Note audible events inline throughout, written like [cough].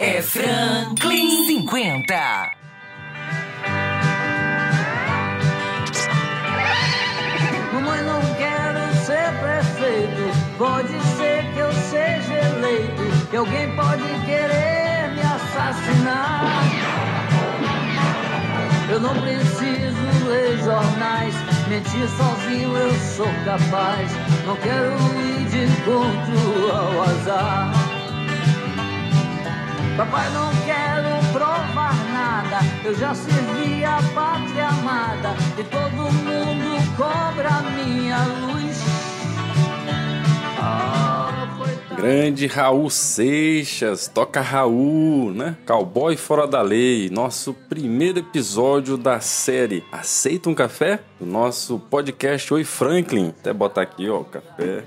É Franklin 50. Mamãe, não quero ser prefeito. Pode ser que eu seja eleito. Que alguém pode querer me assassinar. Eu não preciso ler jornais. Mentir sozinho eu sou capaz. Não quero ir de encontro ao azar. Papai, não quero provar nada. Eu já servi a pátria amada. E todo mundo cobra minha luz. Grande Raul Seixas, toca Raul, né? Cowboy Fora da Lei, nosso primeiro episódio da série Aceita um Café? Do nosso podcast Oi Franklin. Até botar aqui, ó, o café.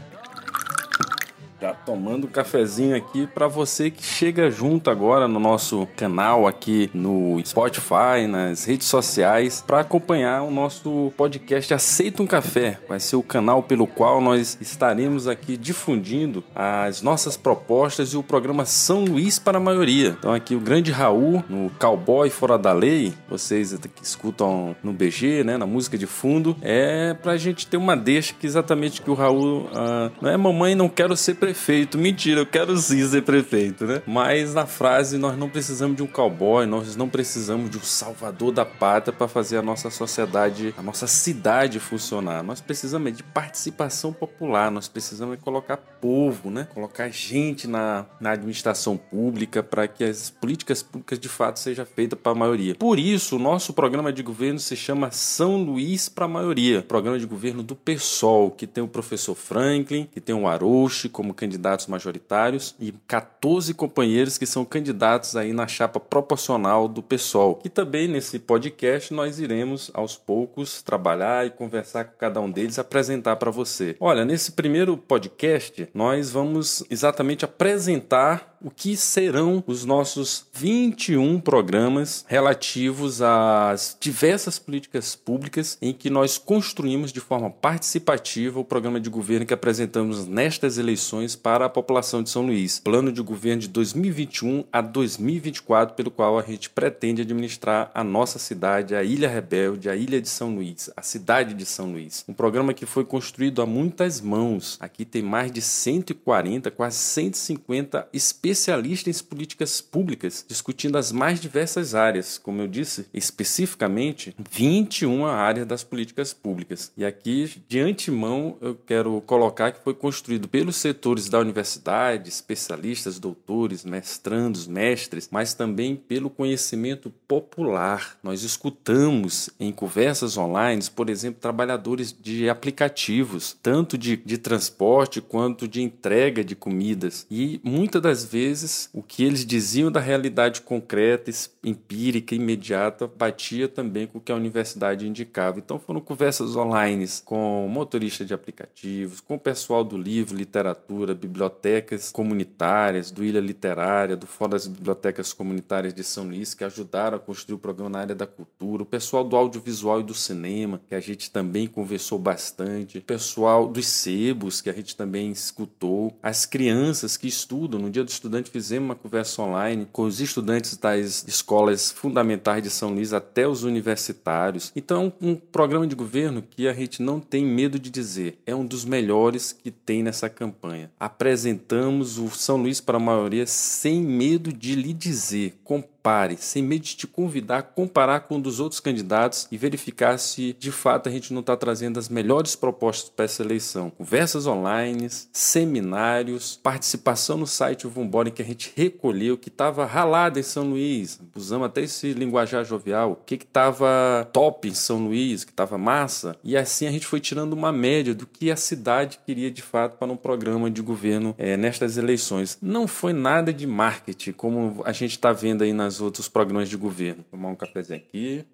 Já tomando um cafezinho aqui para você que chega junto agora no nosso canal aqui no Spotify, nas redes sociais, para acompanhar o nosso podcast Aceita um Café. Vai ser o canal pelo qual nós estaremos aqui difundindo as nossas propostas e o programa São Luís para a maioria. Então aqui o grande Raul no Cowboy Fora da Lei, vocês que escutam no BG, né, na música de fundo, é pra gente ter uma deixa que exatamente que o Raul ah, não é mamãe não quero ser prefeito. Mentira, eu quero sim ser prefeito, né? Mas na frase nós não precisamos de um cowboy, nós não precisamos de um salvador da pátria para fazer a nossa sociedade, a nossa cidade funcionar. Nós precisamos de participação popular, nós precisamos colocar povo, né? Colocar gente na, na administração pública para que as políticas públicas de fato sejam feitas para a maioria. Por isso, o nosso programa de governo se chama São Luís para a maioria, programa de governo do PSOL, que tem o professor Franklin, que tem o Arouche como candidatos majoritários e 14 companheiros que são candidatos aí na chapa proporcional do PSOL. E também nesse podcast nós iremos aos poucos trabalhar e conversar com cada um deles, apresentar para você. Olha, nesse primeiro podcast nós vamos exatamente apresentar o que serão os nossos 21 programas relativos às diversas políticas públicas em que nós construímos de forma participativa o programa de governo que apresentamos nestas eleições para a população de São Luís. Plano de governo de 2021 a 2024, pelo qual a gente pretende administrar a nossa cidade, a Ilha Rebelde, a Ilha de São Luís, a cidade de São Luís. Um programa que foi construído a muitas mãos. Aqui tem mais de 140, quase 150 especialistas em políticas públicas discutindo as mais diversas áreas. Como eu disse, especificamente 21 áreas das políticas públicas. E aqui, de antemão, eu quero colocar que foi construído pelos setores da universidade, especialistas, doutores, mestrandos, mestres, mas também pelo conhecimento popular. Nós escutamos em conversas online, por exemplo, trabalhadores de aplicativos, tanto de, de transporte quanto de entrega de comidas. E muitas das vezes o que eles diziam da realidade concreta, empírica, imediata, batia também com o que a universidade indicava. Então foram conversas online com motorista de aplicativos, com o pessoal do livro, literatura, bibliotecas comunitárias, do Ilha Literária, do Fórum das Bibliotecas Comunitárias de São Luís, que ajudaram a construir o programa na área da cultura, o pessoal do audiovisual e do cinema, que a gente também conversou bastante, o pessoal dos sebos, que a gente também escutou, as crianças que estudam. No Dia do Estudante fizemos uma conversa online com os estudantes das escolas fundamentais de São Luís até os universitários. Então, um programa de governo que a gente não tem medo de dizer, é um dos melhores que tem nessa campanha. Apresentamos o São Luís para a maioria sem medo de lhe dizer, compare, sem medo de te convidar a comparar com um dos outros candidatos e verificar se de fato a gente não está trazendo as melhores propostas para essa eleição. Conversas online, seminários, participação no site Vambora em que a gente recolheu que estava ralado em São Luís. Usamos até esse linguajar jovial. O que estava top em São Luís, que estava massa. E assim a gente foi tirando uma média do que a cidade queria de fato para um programa de governo eh, nestas eleições. Não foi nada de marketing, como a gente está vendo aí nas outros programas de governo. Tomar um cafezinho aqui.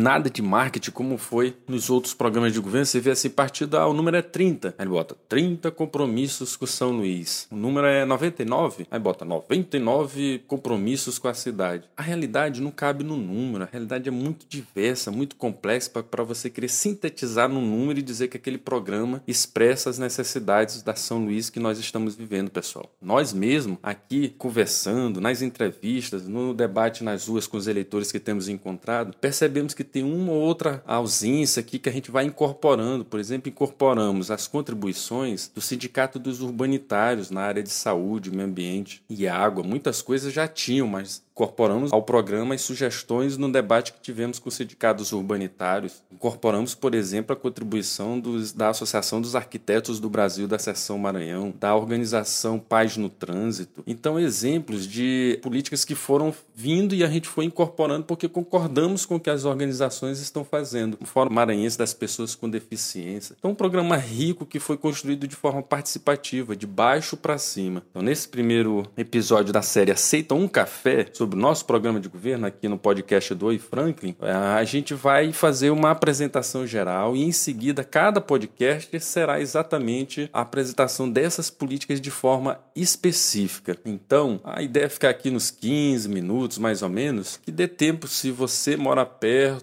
Nada de marketing como foi nos outros programas de governo. Você vê assim, partido, ah, o número é 30. Aí ele bota 30 compromissos com São Luís. O número é 99. Aí bota 99 compromissos com a cidade. A realidade não cabe no número. A realidade é muito diversa, muito complexa para você querer sintetizar no número e dizer que aquele programa expressa as necessidades da São Luís que nós estamos vivendo, pessoal. Nós mesmo aqui conversando, nas entrevistas, no debate nas ruas com os eleitores que temos encontrado, percebemos que tem uma ou outra ausência aqui que a gente vai incorporando. Por exemplo, incorporamos as contribuições do Sindicato dos Urbanitários na área de saúde, meio ambiente e água. Muitas coisas já tinham, mas incorporamos ao programa as sugestões no debate que tivemos com os sindicatos urbanitários. Incorporamos, por exemplo, a contribuição dos, da Associação dos Arquitetos do Brasil da Seção Maranhão, da organização Paz no Trânsito. Então, exemplos de políticas que foram vindo e a gente foi incorporando porque concordamos com que as organizações estão fazendo. O Fórum Maranhense das Pessoas com Deficiência. Então, um programa rico que foi construído de forma participativa, de baixo para cima. Então, nesse primeiro episódio da série Aceita um Café, sobre sobre o nosso programa de governo aqui no podcast do Oi Franklin, é, a gente vai fazer uma apresentação geral e em seguida cada podcast será exatamente a apresentação dessas políticas de forma específica. Então, a ideia é ficar aqui nos 15 minutos mais ou menos, que dê tempo se você mora perto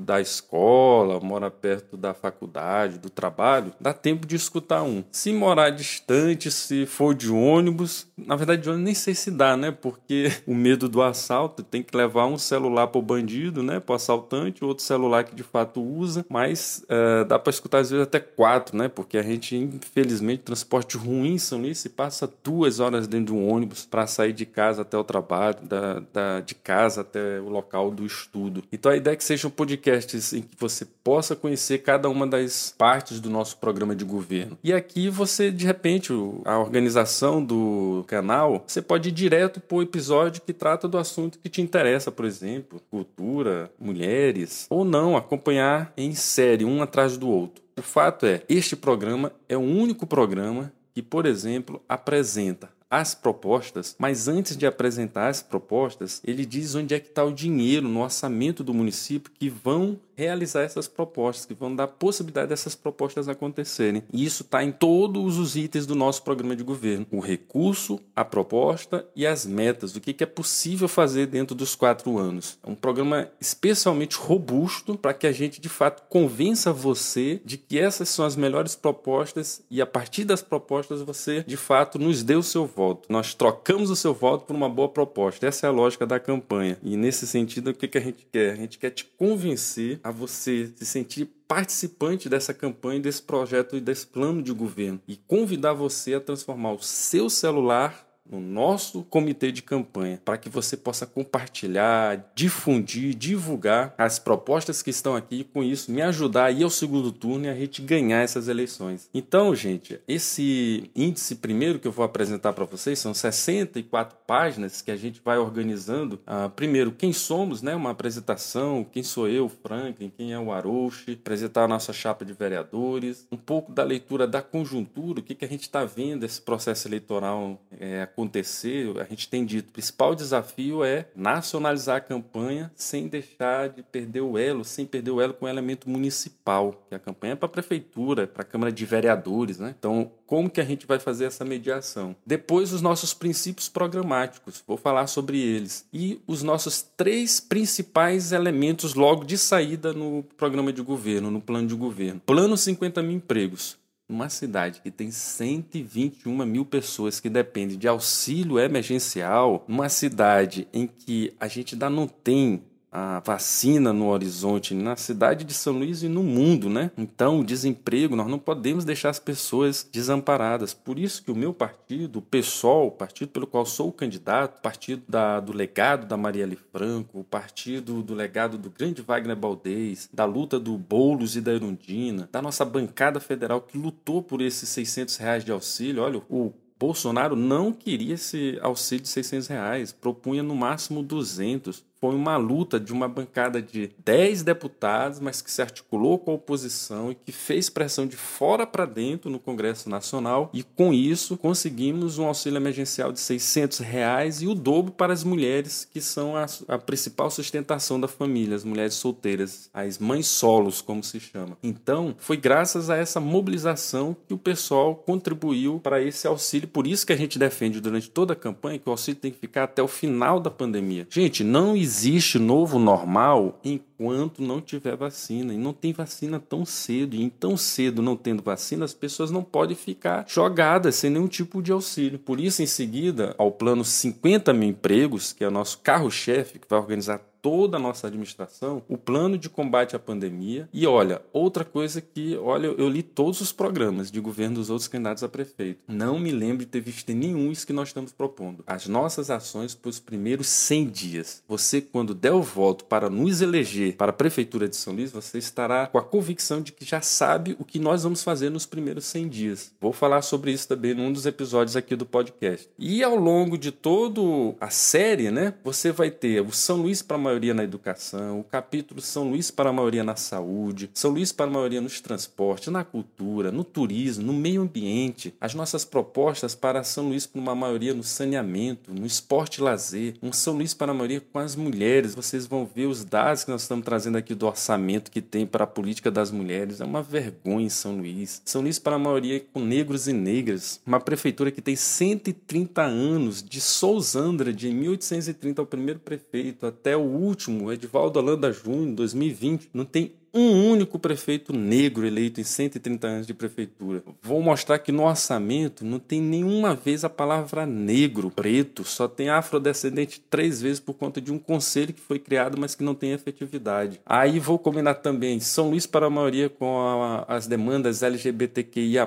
da escola, mora perto da faculdade, do trabalho, dá tempo de escutar um. Se morar distante, se for de ônibus, na verdade de ônibus nem sei se dá, né? Porque [laughs] o medo do assalto, tem que levar um celular para o bandido, né, para o assaltante, outro celular que de fato usa, mas uh, dá para escutar às vezes até quatro, né, porque a gente, infelizmente, transporte ruim São Luís, se passa duas horas dentro de um ônibus para sair de casa até o trabalho, da, da, de casa até o local do estudo. Então a ideia é que sejam podcasts em que você possa conhecer cada uma das partes do nosso programa de governo. E aqui você, de repente, a organização do canal, você pode ir direto para o episódio que trata do assunto que te interessa, por exemplo, cultura, mulheres, ou não, acompanhar em série, um atrás do outro. O fato é, este programa é o único programa que, por exemplo, apresenta as propostas, mas antes de apresentar as propostas, ele diz onde é que está o dinheiro no orçamento do município que vão realizar essas propostas, que vão dar possibilidade dessas propostas acontecerem. E isso está em todos os itens do nosso programa de governo: o recurso, a proposta e as metas, o que é possível fazer dentro dos quatro anos. É um programa especialmente robusto para que a gente de fato convença você de que essas são as melhores propostas e a partir das propostas você de fato nos dê o seu voto. Nós trocamos o seu voto por uma boa proposta. Essa é a lógica da campanha. E nesse sentido, o que, que a gente quer? A gente quer te convencer a você se sentir participante dessa campanha, desse projeto e desse plano de governo e convidar você a transformar o seu celular no nosso comitê de campanha, para que você possa compartilhar, difundir, divulgar as propostas que estão aqui e com isso me ajudar a ir ao segundo turno e a gente ganhar essas eleições. Então, gente, esse índice primeiro que eu vou apresentar para vocês são 64 páginas que a gente vai organizando. Ah, primeiro, quem somos, né? Uma apresentação, quem sou eu, Franklin, quem é o Arouche, apresentar a nossa chapa de vereadores, um pouco da leitura da conjuntura, o que, que a gente está vendo esse processo eleitoral é, acontecer, a gente tem dito, o principal desafio é nacionalizar a campanha sem deixar de perder o elo, sem perder o elo com o elemento municipal, que a campanha é para a prefeitura, para a Câmara de Vereadores, né? Então, como que a gente vai fazer essa mediação? Depois, os nossos princípios programáticos, vou falar sobre eles. E os nossos três principais elementos logo de saída no programa de governo, no plano de governo. Plano 50 mil empregos uma cidade que tem 121 mil pessoas que dependem de auxílio emergencial, uma cidade em que a gente ainda não tem a vacina no horizonte na cidade de São Luís e no mundo, né? Então, o desemprego, nós não podemos deixar as pessoas desamparadas. Por isso que o meu partido, o PSOL, o partido pelo qual sou candidato, o partido da, do legado da Marielle Franco, o partido do legado do grande Wagner Baldez, da luta do Boulos e da Erundina, da nossa bancada federal que lutou por esses 600 reais de auxílio. Olha, o Bolsonaro não queria esse auxílio de 600 reais, propunha no máximo 200 foi uma luta de uma bancada de 10 deputados, mas que se articulou com a oposição e que fez pressão de fora para dentro no Congresso Nacional e com isso conseguimos um auxílio emergencial de 600 reais e o dobro para as mulheres que são a, a principal sustentação da família, as mulheres solteiras, as mães solos, como se chama. Então, foi graças a essa mobilização que o pessoal contribuiu para esse auxílio. Por isso que a gente defende durante toda a campanha que o auxílio tem que ficar até o final da pandemia. Gente, não existe novo normal enquanto não tiver vacina. E não tem vacina tão cedo. E tão cedo não tendo vacina, as pessoas não podem ficar jogadas sem nenhum tipo de auxílio. Por isso, em seguida, ao plano 50 mil empregos, que é o nosso carro-chefe, que vai organizar toda a nossa administração o plano de combate à pandemia. E olha, outra coisa que, olha, eu li todos os programas de governo dos outros candidatos a prefeito. Não me lembro de ter visto nenhum isso que nós estamos propondo. As nossas ações para os primeiros 100 dias. Você, quando der o voto para nos eleger para a Prefeitura de São Luís, você estará com a convicção de que já sabe o que nós vamos fazer nos primeiros 100 dias. Vou falar sobre isso também num dos episódios aqui do podcast. E ao longo de toda a série, né, você vai ter o São Luís para a maioria na educação, o capítulo São Luís para a maioria na saúde, São Luís para a maioria nos transportes, na cultura, no turismo, no meio ambiente, as nossas propostas para São Luís para uma maioria no saneamento, no esporte e lazer, um São Luís para a maioria com as mulheres. Vocês vão ver os dados que nós estamos trazendo aqui do orçamento que tem para a política das mulheres. É uma vergonha em São Luís. São Luís para a maioria com negros e negras. Uma prefeitura que tem 130 anos, de Sousandra, de 1830 ao primeiro prefeito, até o último, Edivaldo Holanda Júnior, 2020, não tem um único prefeito negro eleito em 130 anos de prefeitura. Vou mostrar que no orçamento não tem nenhuma vez a palavra negro, preto, só tem afrodescendente três vezes por conta de um conselho que foi criado, mas que não tem efetividade. Aí vou combinar também São Luís para a maioria com a, as demandas LGBTQIA,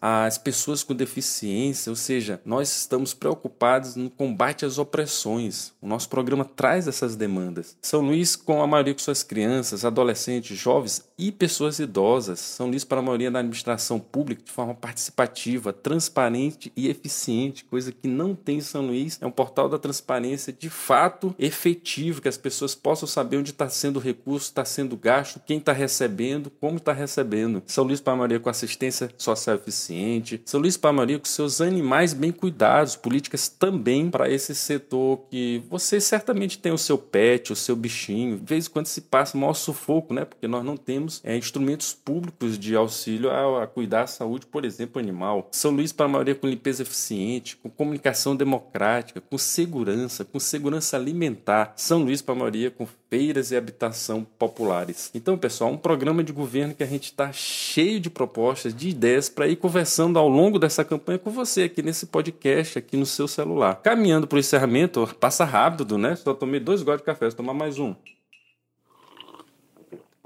as pessoas com deficiência, ou seja, nós estamos preocupados no combate às opressões. O nosso programa traz essas demandas. São Luís com a maioria com suas crianças, adolescentes, jovens e pessoas idosas. São listos para a maioria da administração pública de forma participativa, transparente e eficiente, coisa que não tem em São Luís. É um portal da transparência de fato efetivo, que as pessoas possam saber onde está sendo o recurso, está sendo gasto, quem está recebendo, como está recebendo. São Luís para a maioria com assistência social eficiente. São Luís para a maioria com seus animais bem cuidados, políticas também para esse setor que você certamente tem o seu pet, o seu bichinho. De vez em quando se passa o maior sufoco, né? Porque nós não temos é, instrumentos públicos de auxílio a, a, cuidar da saúde, por exemplo, animal. São Luís para a maioria com limpeza eficiente, com comunicação democrática, com segurança, com segurança alimentar. São Luís para a maioria com feiras e habitação populares. Então, pessoal, um programa de governo que a gente está cheio de propostas, de ideias para ir conversando ao longo dessa campanha com você aqui nesse podcast, aqui no seu celular. Caminhando para o encerramento, passa rápido, né? Só tomei dois goles de café, vou tomar mais um.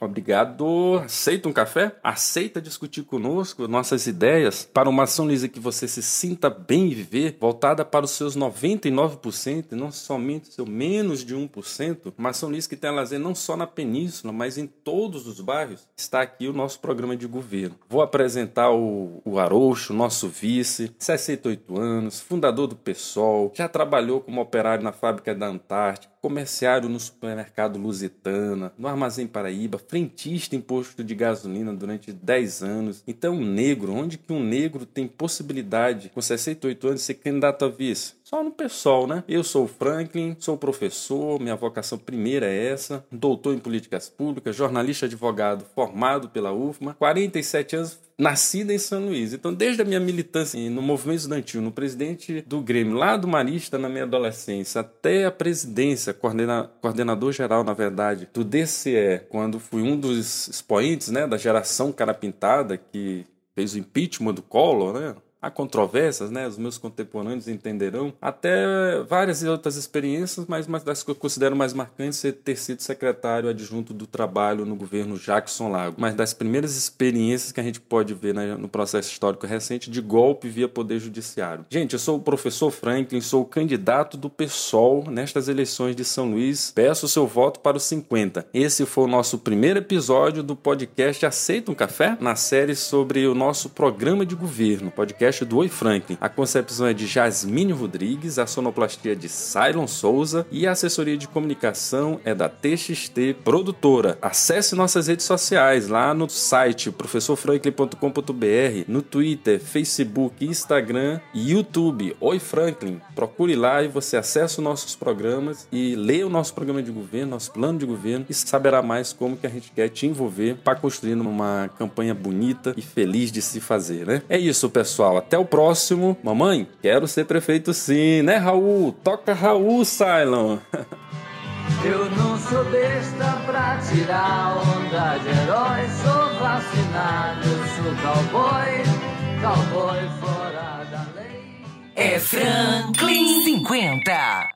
Obrigado. Aceita um café? Aceita discutir conosco nossas ideias para uma ação lisa que você se sinta bem e viver, voltada para os seus 99% e não somente seu menos de 1%. Uma ação lisa que tem lazer não só na península, mas em todos os bairros. Está aqui o nosso programa de governo. Vou apresentar o, o nosso vice, 68 anos, fundador do PSOL, já trabalhou como operário na fábrica da Antártica, comerciário no supermercado Lusitana, no Armazém Paraíba, frentista em posto de gasolina durante 10 anos. Então, um negro, onde que um negro tem possibilidade, com 68 anos, de ser candidato a vice? Só no pessoal, né? Eu sou o Franklin, sou professor, minha vocação primeira é essa, doutor em políticas públicas, jornalista advogado formado pela UFMA, 47 anos, nascida em São Luís. Então, desde a minha militância no movimento estudantil, no presidente do Grêmio, lá do Marista na minha adolescência, até a presidência, coordena, coordenador geral, na verdade, do DCE, quando fui um dos expoentes né, da geração cara pintada que fez o impeachment do Collor, né? Há controvérsias, né? Os meus contemporâneos entenderão. Até várias outras experiências, mas uma das que eu considero mais marcantes é ter sido secretário adjunto do trabalho no governo Jackson Lago. Mas das primeiras experiências que a gente pode ver né, no processo histórico recente de golpe via poder judiciário. Gente, eu sou o professor Franklin, sou o candidato do PSOL nestas eleições de São Luís. Peço o seu voto para os 50. Esse foi o nosso primeiro episódio do podcast Aceita um Café? Na série sobre o nosso programa de governo. Podcast do Oi Franklin. A concepção é de Jasmine Rodrigues, a sonoplastia de Cylon Souza e a assessoria de comunicação é da TXT Produtora. Acesse nossas redes sociais lá no site professorfranklin.com.br, no Twitter, Facebook, Instagram e YouTube. Oi Franklin. Procure lá e você acessa os nossos programas e lê o nosso programa de governo, nosso plano de governo e saberá mais como que a gente quer te envolver para construir uma campanha bonita e feliz de se fazer, né? É isso, pessoal. Até o próximo. Mamãe, quero ser prefeito sim, né, Raul? Toca Raul, Cylon. [laughs] Eu não sou besta pra tirar onda de herói. Sou vacinado, eu sou cowboy, cowboy fora da lei. É Franklin 50.